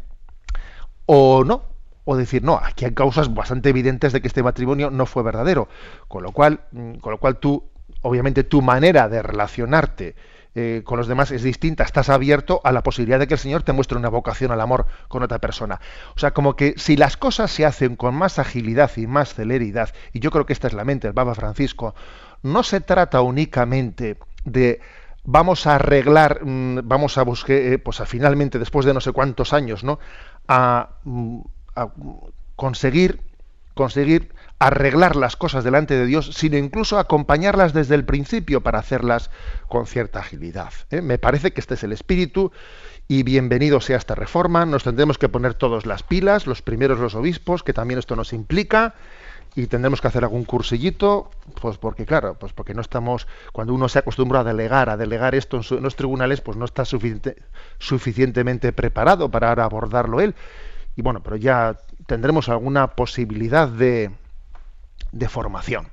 o no, o decir, no, aquí hay causas bastante evidentes de que este matrimonio no fue verdadero. Con lo cual, con lo cual tú, obviamente, tu manera de relacionarte eh, con los demás es distinta. Estás abierto a la posibilidad de que el Señor te muestre una vocación al amor con otra persona. O sea, como que si las cosas se hacen con más agilidad y más celeridad, y yo creo que esta es la mente del Papa Francisco, no se trata únicamente de vamos a arreglar, vamos a buscar, eh, pues a finalmente, después de no sé cuántos años, ¿no? A, a conseguir conseguir arreglar las cosas delante de Dios, sino incluso acompañarlas desde el principio para hacerlas con cierta agilidad. ¿eh? Me parece que este es el espíritu y bienvenido sea esta reforma. Nos tendremos que poner todos las pilas, los primeros los obispos, que también esto nos implica, y tendremos que hacer algún cursillito, pues porque claro, pues porque no estamos, cuando uno se acostumbra a delegar, a delegar esto en, su, en los tribunales, pues no está suficiente, suficientemente preparado para abordarlo él. Y bueno, pero ya tendremos alguna posibilidad de, de formación.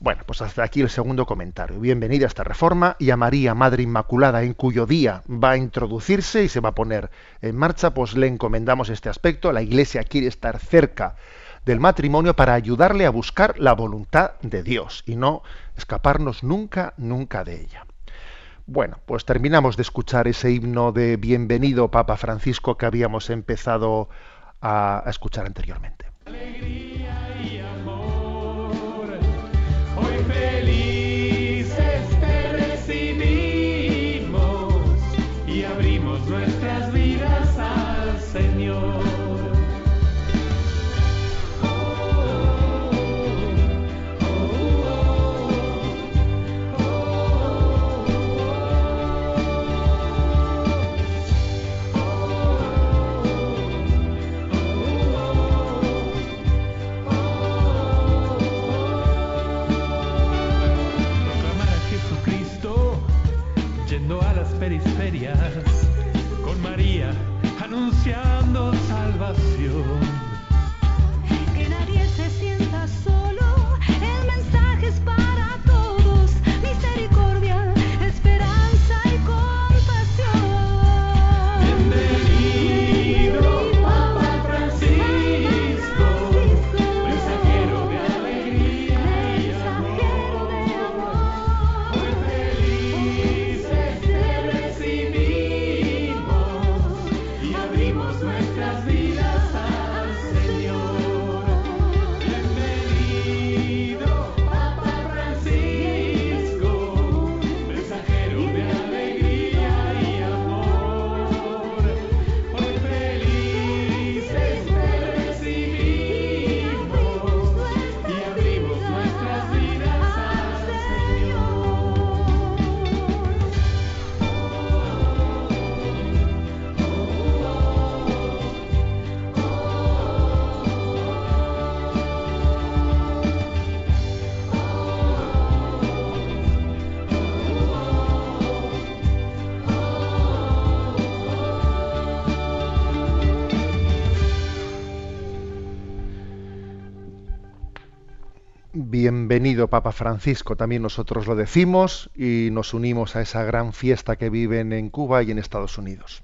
Bueno, pues hasta aquí el segundo comentario. Bienvenida a esta reforma y a María, Madre Inmaculada, en cuyo día va a introducirse y se va a poner en marcha, pues le encomendamos este aspecto. La Iglesia quiere estar cerca del matrimonio para ayudarle a buscar la voluntad de Dios y no escaparnos nunca, nunca de ella. Bueno, pues terminamos de escuchar ese himno de Bienvenido Papa Francisco que habíamos empezado a, escuchar anteriormente. Papa Francisco, también nosotros lo decimos y nos unimos a esa gran fiesta que viven en Cuba y en Estados Unidos.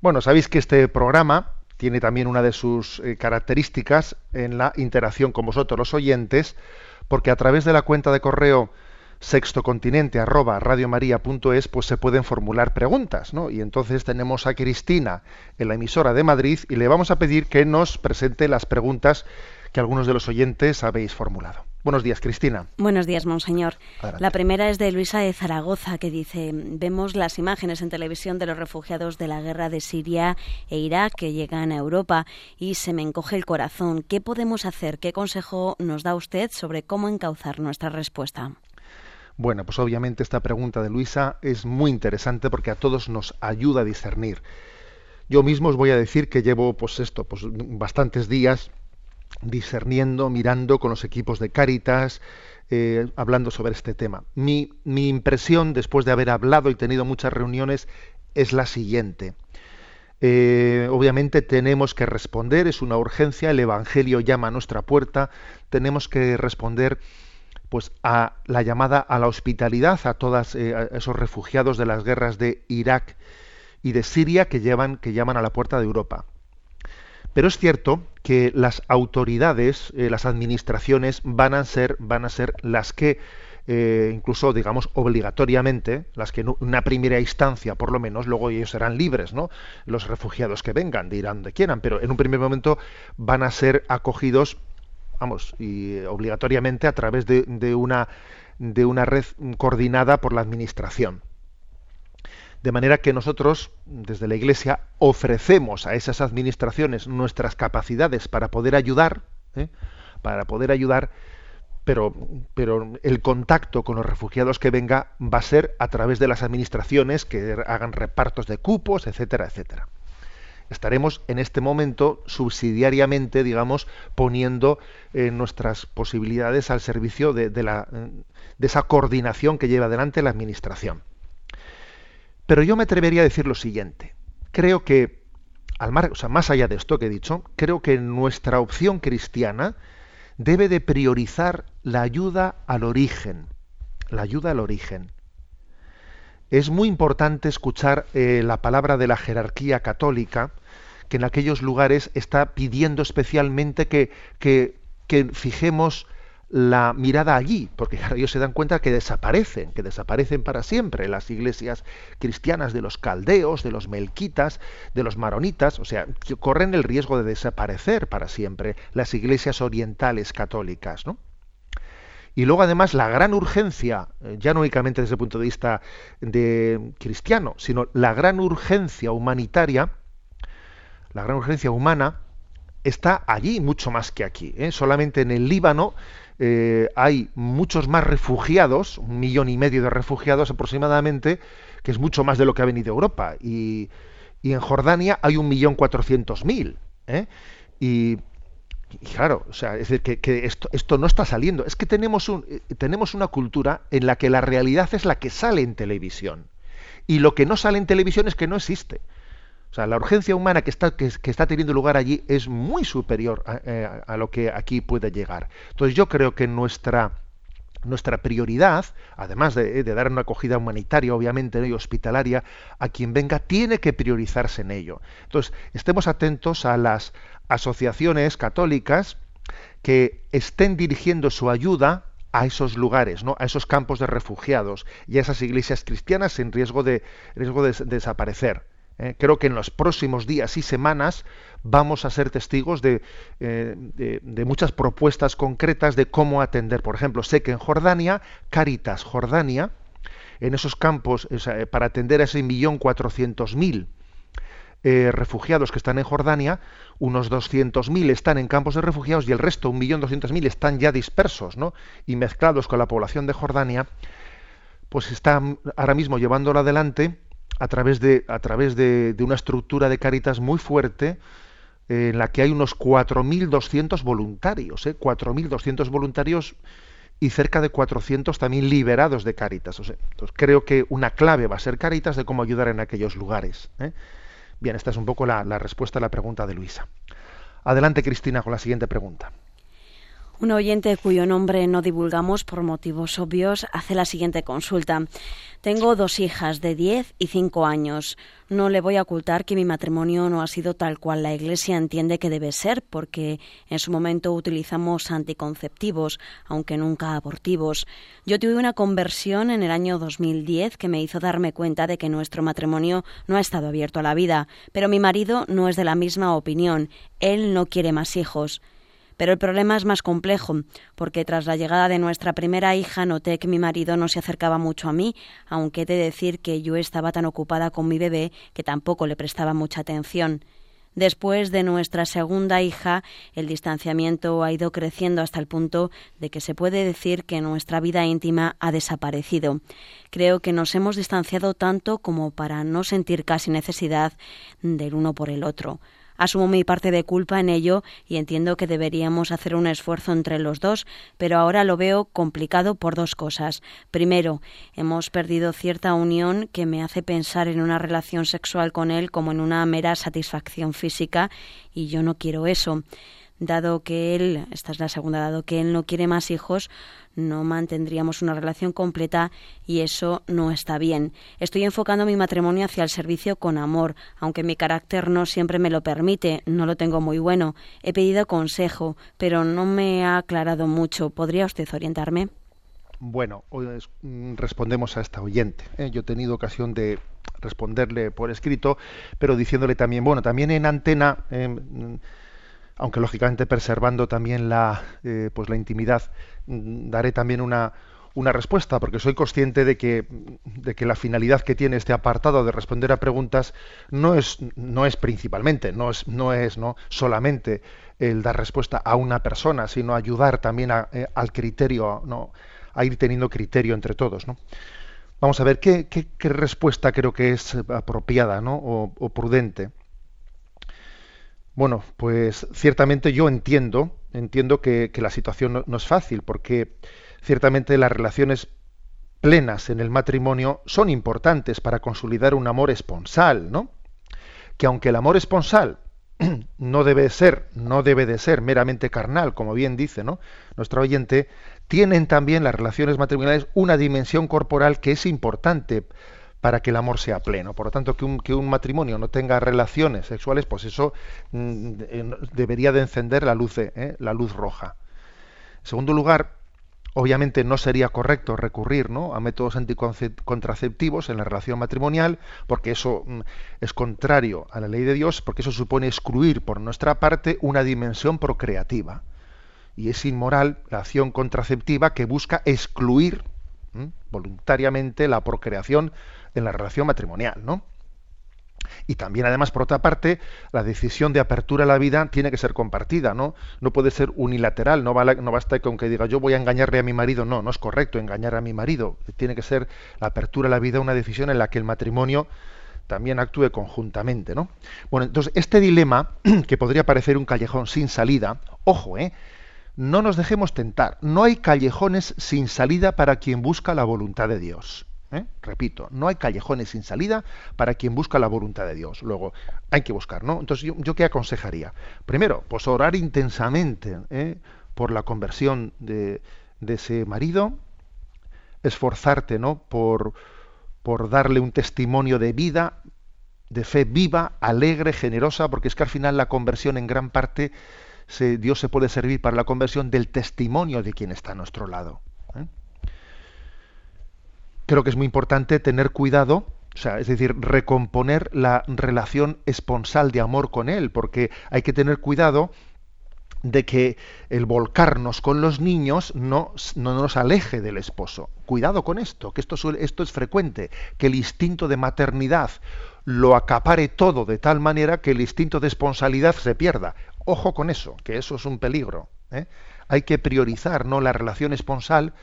Bueno, sabéis que este programa tiene también una de sus eh, características en la interacción con vosotros los oyentes, porque a través de la cuenta de correo sextocontinente arroba radiomaria.es pues se pueden formular preguntas, ¿no? Y entonces tenemos a Cristina en la emisora de Madrid y le vamos a pedir que nos presente las preguntas que algunos de los oyentes habéis formulado. Buenos días, Cristina. Buenos días, monseñor. Adelante. La primera es de Luisa de Zaragoza, que dice, vemos las imágenes en televisión de los refugiados de la guerra de Siria e Irak que llegan a Europa y se me encoge el corazón. ¿Qué podemos hacer? ¿Qué consejo nos da usted sobre cómo encauzar nuestra respuesta? Bueno, pues obviamente esta pregunta de Luisa es muy interesante porque a todos nos ayuda a discernir. Yo mismo os voy a decir que llevo pues esto, pues bastantes días discerniendo, mirando con los equipos de Cáritas, eh, hablando sobre este tema. Mi, impresión, después de haber hablado y tenido muchas reuniones, es la siguiente. Eh, obviamente tenemos que responder, es una urgencia, el Evangelio llama a nuestra puerta, tenemos que responder pues a la llamada a la hospitalidad a todos esos refugiados de las guerras de Irak y de Siria que llevan que llaman a la puerta de Europa. Pero es cierto que las autoridades, eh, las administraciones van a ser van a ser las que eh, incluso digamos obligatoriamente las que en una primera instancia por lo menos luego ellos serán libres no los refugiados que vengan de Irán donde quieran pero en un primer momento van a ser acogidos vamos, y obligatoriamente a través de, de, una, de una red coordinada por la Administración. De manera que nosotros, desde la Iglesia, ofrecemos a esas administraciones nuestras capacidades para poder ayudar, ¿eh? para poder ayudar, pero, pero el contacto con los refugiados que venga va a ser a través de las administraciones que hagan repartos de cupos, etcétera, etcétera estaremos en este momento subsidiariamente, digamos, poniendo eh, nuestras posibilidades al servicio de, de, la, de, esa coordinación que lleva adelante la Administración. Pero yo me atrevería a decir lo siguiente. Creo que, al o sea, más allá de esto que he dicho, creo que nuestra opción cristiana debe de priorizar la ayuda al origen. La ayuda al origen es muy importante escuchar eh, la palabra de la jerarquía católica, que en aquellos lugares está pidiendo especialmente que, que, que fijemos la mirada allí, porque ellos se dan cuenta que desaparecen, que desaparecen para siempre las iglesias cristianas de los caldeos, de los melquitas, de los maronitas, o sea, que corren el riesgo de desaparecer para siempre las iglesias orientales católicas, ¿no? Y luego además la gran urgencia, ya no únicamente desde el punto de vista de cristiano, sino la gran urgencia humanitaria, la gran urgencia humana, está allí mucho más que aquí. ¿eh? Solamente en el Líbano eh, hay muchos más refugiados, un millón y medio de refugiados aproximadamente, que es mucho más de lo que ha venido Europa. Y, en Jordania hay un millón cuatrocientos mil. ¿eh? Y y claro, o sea, es decir, que, que esto, esto, no está saliendo. Es que tenemos, un, eh, tenemos una cultura en la que la realidad es la que sale en televisión. Y lo que no sale en televisión es que no existe. Sea, la urgencia humana que está, que, está teniendo lugar allí es muy superior a, eh, a, lo que aquí puede llegar. Entonces yo creo que nuestra, nuestra prioridad, además de, de, dar una acogida humanitaria, obviamente, y hospitalaria, a quien venga, tiene que priorizarse en ello. Entonces, estemos atentos a las asociaciones católicas que estén dirigiendo su ayuda a esos lugares, ¿no? a esos campos de refugiados y a esas iglesias cristianas en riesgo de, riesgo de desaparecer. ¿Eh? Creo que en los próximos días y semanas vamos a ser testigos de, eh, de, de, muchas propuestas concretas de cómo atender. Por ejemplo, sé que en Jordania, Caritas Jordania, en esos campos, sea, para atender a ese millón cuatrocientos mil eh, refugiados que están en Jordania, unos 200.000 están en campos de refugiados y el resto, 1.200.000, están ya dispersos ¿no? y mezclados con la población de Jordania, pues están ahora mismo llevándolo adelante a través de, a través de, una estructura de caritas muy fuerte eh, en la que hay unos 4.200 voluntarios, ¿eh? 4.200 voluntarios y cerca de 400 también liberados de Caritas. O sea, entonces creo que una clave va a ser Caritas de cómo ayudar en aquellos lugares. ¿eh? Bien, esta es un poco la respuesta a la pregunta de Luisa. Adelante, Cristina, con la siguiente pregunta. Un oyente cuyo nombre no divulgamos por motivos obvios hace la siguiente consulta. Tengo dos hijas de 10 y 5 años. No le voy a ocultar que mi matrimonio no ha sido tal cual la Iglesia entiende que debe ser, porque en su momento utilizamos anticonceptivos, aunque nunca abortivos. Yo tuve una conversión en el año 2010 que me hizo darme cuenta de que nuestro matrimonio no ha estado abierto a la vida, pero mi marido no es de la misma opinión. Él no quiere más hijos. Pero el problema es más complejo, porque tras la llegada de nuestra primera hija noté que mi marido no se acercaba mucho a mí, aunque he de decir que yo estaba tan ocupada con mi bebé que tampoco le prestaba mucha atención. Después de nuestra segunda hija, el distanciamiento ha ido creciendo hasta el punto de que se puede decir que nuestra vida íntima ha desaparecido. Creo que nos hemos distanciado tanto como para no sentir casi necesidad del uno por el otro. Asumo mi parte de culpa en ello y entiendo que deberíamos hacer un esfuerzo entre los dos, pero ahora lo veo complicado por dos cosas. Primero, hemos perdido cierta unión que me hace pensar en una relación sexual con él como en una mera satisfacción física y yo no quiero eso dado que él, esta es la segunda, dado que él no quiere más hijos, no mantendríamos una relación completa y eso no está bien. Estoy enfocando mi matrimonio hacia el servicio con amor, aunque mi carácter no siempre me lo permite, no lo tengo muy bueno. He pedido consejo, pero no me ha aclarado mucho. ¿Podría usted orientarme? Bueno, pues, mm, respondemos a esta oyente. ¿eh? Yo he tenido ocasión de responderle por escrito, pero diciéndole también, bueno, también en antena, eh, aunque lógicamente preservando también la, eh, pues la intimidad, mm, daré también una, una respuesta, porque soy consciente de que, de que la finalidad que tiene este apartado de responder a preguntas no es, no es principalmente, no es, no es ¿no? solamente el dar respuesta a una persona, sino ayudar también a, eh, al criterio, ¿no? a ir teniendo criterio entre todos. ¿no? Vamos a ver qué, qué, qué respuesta creo que es apropiada ¿no? o, o prudente. Bueno, pues ciertamente yo entiendo, entiendo que, la situación no, no, es fácil, porque ciertamente las relaciones plenas en el matrimonio son importantes para consolidar un amor esponsal, ¿no? Que aunque el amor esponsal no debe ser, no debe de ser meramente carnal, como bien dice, ¿no? Nuestro oyente, tienen también las relaciones matrimoniales una dimensión corporal que es importante para que el amor sea pleno. Por lo tanto, que un, matrimonio no tenga relaciones sexuales, pues eso mm, debería de encender la luz, ¿eh? la luz roja. En segundo lugar, obviamente no sería correcto recurrir ¿no? a métodos anticontraceptivos en la relación matrimonial, porque eso mm, es contrario a la ley de Dios, porque eso supone excluir por nuestra parte una dimensión procreativa. Y es inmoral la acción contraceptiva que busca excluir voluntariamente la procreación en la relación matrimonial, ¿no? Y también, además, por otra parte, la decisión de apertura a la vida tiene que ser compartida, ¿no? No puede ser unilateral, no, vale, no basta con que diga yo voy a engañarle a mi marido, no, no es correcto engañar a mi marido. Tiene que ser la apertura a la vida una decisión en la que el matrimonio también actúe conjuntamente, ¿no? Bueno, entonces, este dilema, que podría parecer un callejón sin salida, ojo, ¿eh? No nos dejemos tentar. No hay callejones sin salida para quien busca la voluntad de Dios. ¿eh? Repito, no hay callejones sin salida para quien busca la voluntad de Dios. Luego, hay que buscar, ¿no? Entonces, ¿yo, qué aconsejaría? Primero, pues orar intensamente ¿eh? por la conversión de, de, ese marido, esforzarte, ¿no? Por, por darle un testimonio de vida, de fe viva, alegre, generosa, porque es que al final la conversión en gran parte, Dios se puede servir para la conversión del testimonio de quien está a nuestro lado creo que es muy importante tener cuidado, o sea, es decir, recomponer la relación esponsal de amor con él, porque hay que tener cuidado de que el volcarnos con los niños no, no, nos aleje del esposo. Cuidado con esto, que esto, esto es frecuente, que el instinto de maternidad lo acapare todo de tal manera que el instinto de esponsalidad se pierda. Ojo con eso, que eso es un peligro. ¿eh? Hay que priorizar no la relación esponsal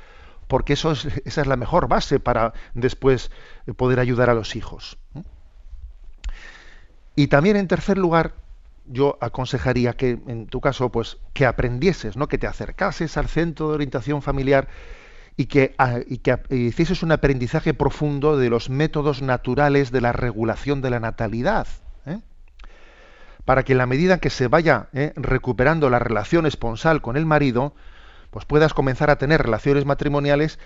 porque eso es, esa es la mejor base para después poder ayudar a los hijos. Y también en tercer lugar, yo aconsejaría que en tu caso, pues, que aprendieses, ¿no? que te acercases al centro de orientación familiar y que, y que hicieses un aprendizaje profundo de los métodos naturales de la regulación de la natalidad. Para que en la medida que se vaya ¿eh? recuperando la relación esponsal con el marido, pues puedas comenzar a tener relaciones matrimoniales,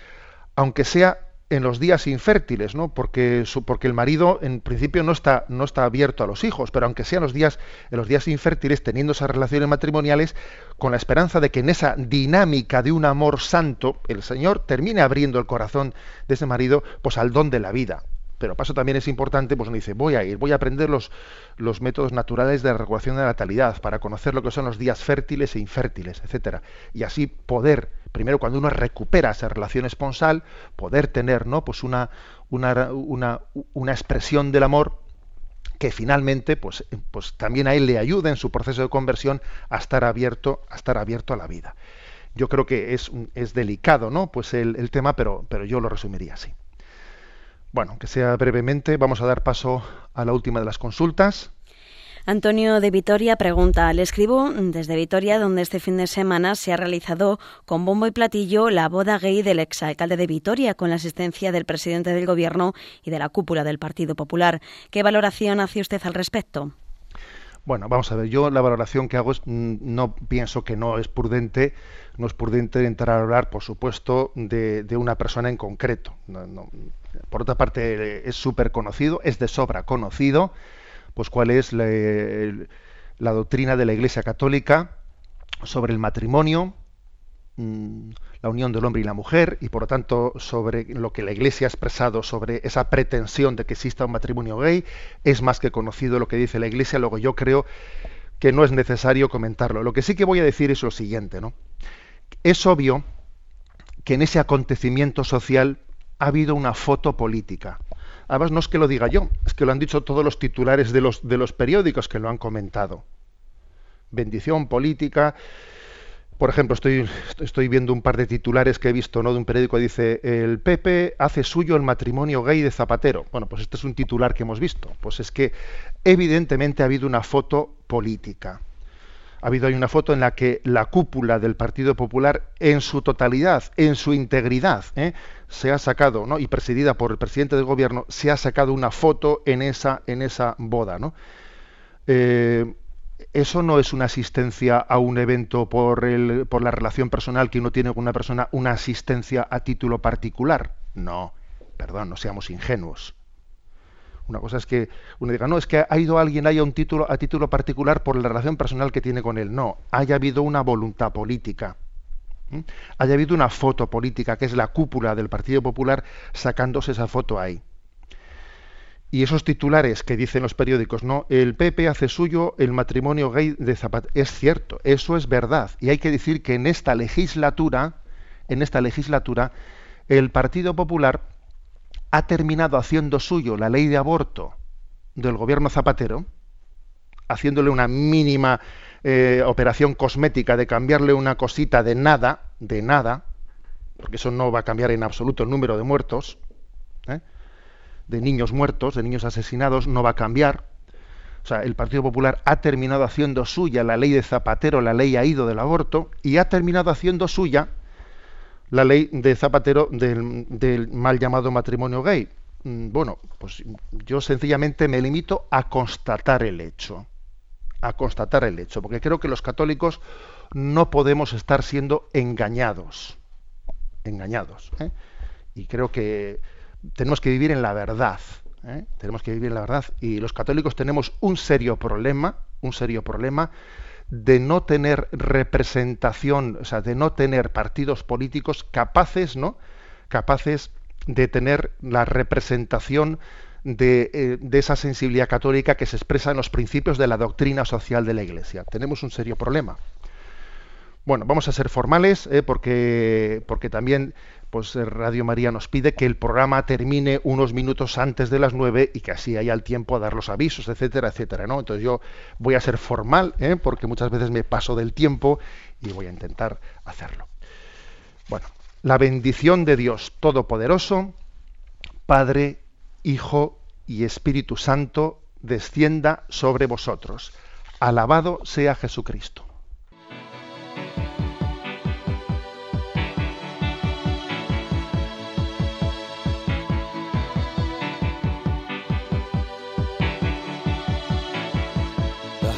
aunque sea en los días infértiles, ¿no? Porque el marido en principio no está, no está abierto a los hijos, pero aunque sean los días, en los días infértiles, teniendo esas relaciones matrimoniales, con la esperanza de que en esa dinámica de un amor santo, el Señor termine abriendo el corazón de ese marido, pues al don de la vida. Pero paso también es importante, pues uno dice, voy a ir, voy a aprender los, los métodos naturales de regulación de la natalidad, para conocer lo que son los días fértiles e infértiles, etcétera. Y así poder, primero cuando uno recupera esa relación esponsal, poder tener ¿no? pues una, una, una, una expresión del amor que finalmente pues, pues también a él le ayuda en su proceso de conversión a estar abierto, a estar abierto a la vida. Yo creo que es, es delicado ¿no? pues el, el tema, pero, pero yo lo resumiría así. Bueno, que sea brevemente, vamos a dar paso a la última de las consultas. Antonio de Vitoria pregunta, le escribo desde Vitoria, donde este fin de semana se ha realizado con bombo y platillo la boda gay del exalcalde de Vitoria, con la asistencia del presidente del Gobierno y de la cúpula del Partido Popular. ¿Qué valoración hace usted al respecto? Bueno, vamos a ver, yo la valoración que hago es, mm, no pienso que no es prudente, no es prudente entrar a hablar, por supuesto, de, de una persona en concreto. Por otra parte, es súper conocido, es de sobra conocido, pues cuál es la, doctrina de la Iglesia Católica sobre el matrimonio, la unión del hombre y la mujer, y por lo tanto sobre lo que la Iglesia ha expresado sobre esa pretensión de que exista un matrimonio gay, es más que conocido lo que dice la Iglesia, luego yo creo que no es necesario comentarlo. Lo que sí que voy a decir es lo siguiente, ¿no? Es obvio que en ese acontecimiento social ha habido una foto política. Además, no es que lo diga yo, es que lo han dicho todos los titulares de los, de los periódicos que lo han comentado. Bendición política. Por ejemplo, estoy, viendo un par de titulares que he visto ¿no? de un periódico que dice el PP hace suyo el matrimonio gay de Zapatero. Bueno, pues este es un titular que hemos visto. Pues es que evidentemente ha habido una foto política. Ha habido ahí una foto en la que la cúpula del Partido Popular en su totalidad, en su integridad, ¿eh? se ha sacado, ¿no? y presidida por el presidente del gobierno, se ha sacado una foto en esa, en esa boda. ¿no? Eh, eso no es una asistencia a un evento por, el, por la relación personal que uno tiene con una persona, una asistencia a título particular. No, perdón, no seamos ingenuos. Una cosa es que uno diga, no, es que ha ido alguien haya un título a título particular por la relación personal que tiene con él. No, haya habido una voluntad política. Haya habido una foto política, que es la cúpula del Partido Popular, sacándose esa foto ahí. Y esos titulares que dicen los periódicos, no, el PP hace suyo el matrimonio gay de Zapatero. Es cierto, eso es verdad. Y hay que decir que en esta legislatura, en esta legislatura, el Partido Popular ha terminado haciendo suyo la ley de aborto del gobierno Zapatero, haciéndole una mínima eh, operación cosmética de cambiarle una cosita de nada, de nada, porque eso no va a cambiar en absoluto el número de muertos, ¿eh? De niños muertos, de niños asesinados, no va a cambiar. O sea, el Partido Popular ha terminado haciendo suya la ley de Zapatero, la ley ha ido del aborto, y ha terminado haciendo suya la ley de Zapatero del, mal llamado matrimonio gay. Mm, Bueno, pues yo sencillamente me limito a constatar el hecho, a constatar el hecho, porque creo que los católicos no podemos estar siendo engañados, engañados, ¿eh? y creo que tenemos que vivir en la verdad, ¿eh? tenemos que vivir en la verdad, y los católicos tenemos un serio problema, un serio problema de no tener representación, o sea, de no tener partidos políticos capaces, ¿no? Capaces de tener la representación de, eh, de, esa sensibilidad católica que se expresa en los principios de la doctrina social de la Iglesia. Tenemos un serio problema. Bueno, vamos a ser formales eh, porque, porque también pues Radio María nos pide que el programa termine unos minutos antes de las nueve y que así haya el tiempo a dar los avisos, etcétera, etcétera. ¿no? Entonces yo voy a ser formal ¿eh? porque muchas veces me paso del tiempo y voy a intentar hacerlo. Bueno, la bendición de Dios Todopoderoso, Padre, Hijo y Espíritu Santo, descienda sobre vosotros. Alabado sea Jesucristo.